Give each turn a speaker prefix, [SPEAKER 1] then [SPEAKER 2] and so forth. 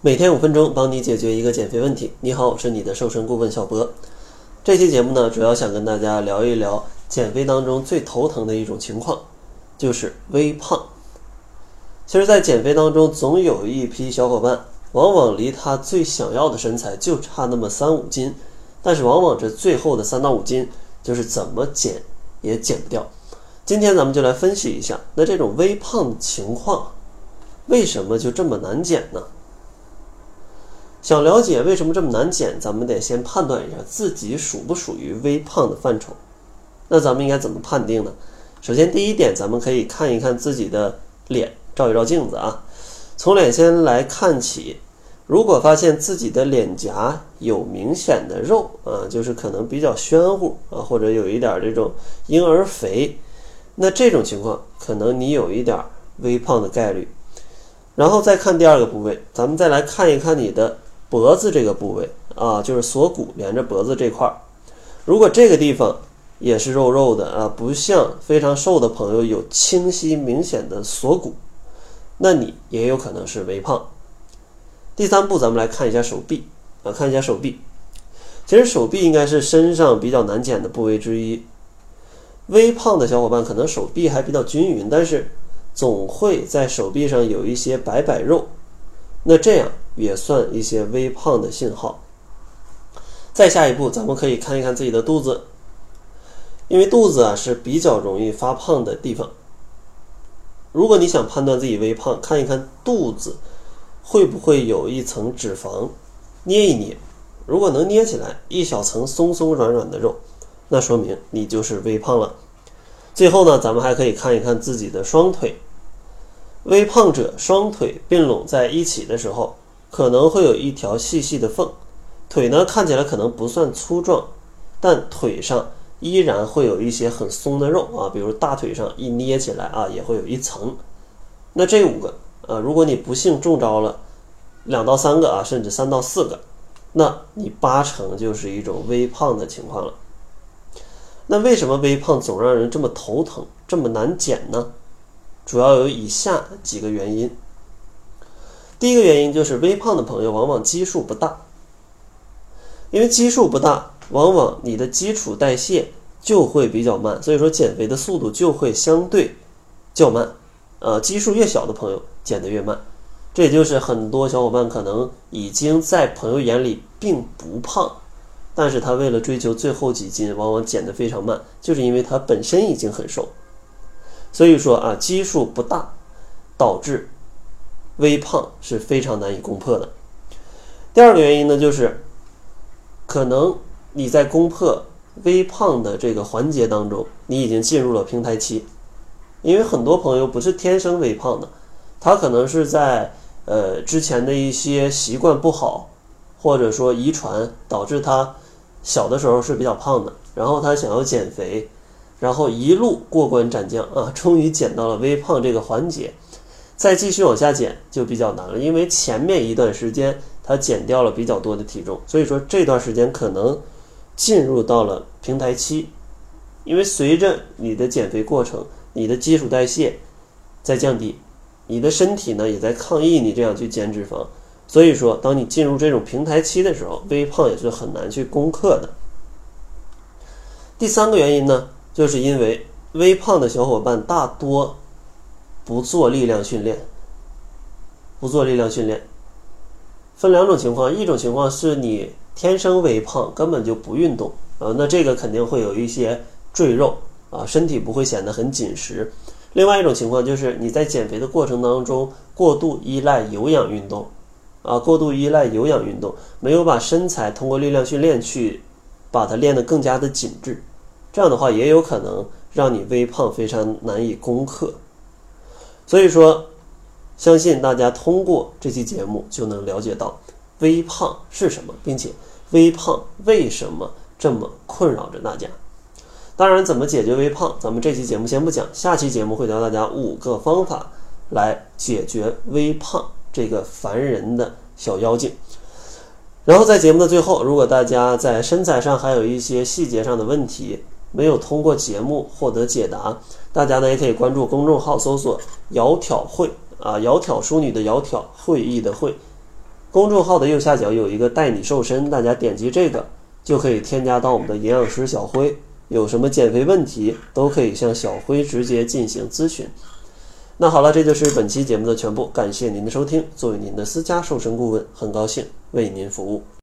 [SPEAKER 1] 每天五分钟，帮你解决一个减肥问题。你好，我是你的瘦身顾问小博。这期节目呢，主要想跟大家聊一聊减肥当中最头疼的一种情况，就是微胖。其实，在减肥当中，总有一批小伙伴，往往离他最想要的身材就差那么三五斤，但是往往这最后的三到五斤，就是怎么减也减不掉。今天咱们就来分析一下，那这种微胖情况，为什么就这么难减呢？想了解为什么这么难减，咱们得先判断一下自己属不属于微胖的范畴。那咱们应该怎么判定呢？首先，第一点，咱们可以看一看自己的脸，照一照镜子啊。从脸先来看起，如果发现自己的脸颊有明显的肉啊，就是可能比较宣乎啊，或者有一点这种婴儿肥，那这种情况可能你有一点微胖的概率。然后再看第二个部位，咱们再来看一看你的。脖子这个部位啊，就是锁骨连着脖子这块儿，如果这个地方也是肉肉的啊，不像非常瘦的朋友有清晰明显的锁骨，那你也有可能是微胖。第三步，咱们来看一下手臂啊，看一下手臂。其实手臂应该是身上比较难减的部位之一。微胖的小伙伴可能手臂还比较均匀，但是总会在手臂上有一些白白肉，那这样。也算一些微胖的信号。再下一步，咱们可以看一看自己的肚子，因为肚子啊是比较容易发胖的地方。如果你想判断自己微胖，看一看肚子会不会有一层脂肪，捏一捏，如果能捏起来一小层松松软软的肉，那说明你就是微胖了。最后呢，咱们还可以看一看自己的双腿，微胖者双腿并拢在一起的时候。可能会有一条细细的缝，腿呢看起来可能不算粗壮，但腿上依然会有一些很松的肉啊，比如大腿上一捏起来啊，也会有一层。那这五个啊，如果你不幸中招了两到三个啊，甚至三到四个，那你八成就是一种微胖的情况了。那为什么微胖总让人这么头疼，这么难减呢？主要有以下几个原因。第一个原因就是微胖的朋友往往基数不大，因为基数不大，往往你的基础代谢就会比较慢，所以说减肥的速度就会相对较慢。呃，基数越小的朋友减得越慢，这也就是很多小伙伴可能已经在朋友眼里并不胖，但是他为了追求最后几斤，往往减得非常慢，就是因为他本身已经很瘦。所以说啊，基数不大导致。微胖是非常难以攻破的。第二个原因呢，就是可能你在攻破微胖的这个环节当中，你已经进入了平台期。因为很多朋友不是天生微胖的，他可能是在呃之前的一些习惯不好，或者说遗传导致他小的时候是比较胖的，然后他想要减肥，然后一路过关斩将啊，终于减到了微胖这个环节。再继续往下减就比较难了，因为前面一段时间它减掉了比较多的体重，所以说这段时间可能进入到了平台期。因为随着你的减肥过程，你的基础代谢在降低，你的身体呢也在抗议你这样去减脂肪，所以说当你进入这种平台期的时候，微胖也是很难去攻克的。第三个原因呢，就是因为微胖的小伙伴大多。不做力量训练，不做力量训练，分两种情况，一种情况是你天生微胖，根本就不运动，啊，那这个肯定会有一些赘肉啊，身体不会显得很紧实。另外一种情况就是你在减肥的过程当中过度依赖有氧运动，啊，过度依赖有氧运动，没有把身材通过力量训练去把它练得更加的紧致，这样的话也有可能让你微胖非常难以攻克。所以说，相信大家通过这期节目就能了解到微胖是什么，并且微胖为什么这么困扰着大家。当然，怎么解决微胖，咱们这期节目先不讲，下期节目会教大家五个方法来解决微胖这个烦人的小妖精。然后在节目的最后，如果大家在身材上还有一些细节上的问题，没有通过节目获得解答，大家呢也可以关注公众号搜索“窈窕会”啊，窈窕淑女的窈窕，会议的会，公众号的右下角有一个“带你瘦身”，大家点击这个就可以添加到我们的营养师小辉。有什么减肥问题，都可以向小辉直接进行咨询。那好了，这就是本期节目的全部，感谢您的收听。作为您的私家瘦身顾问，很高兴为您服务。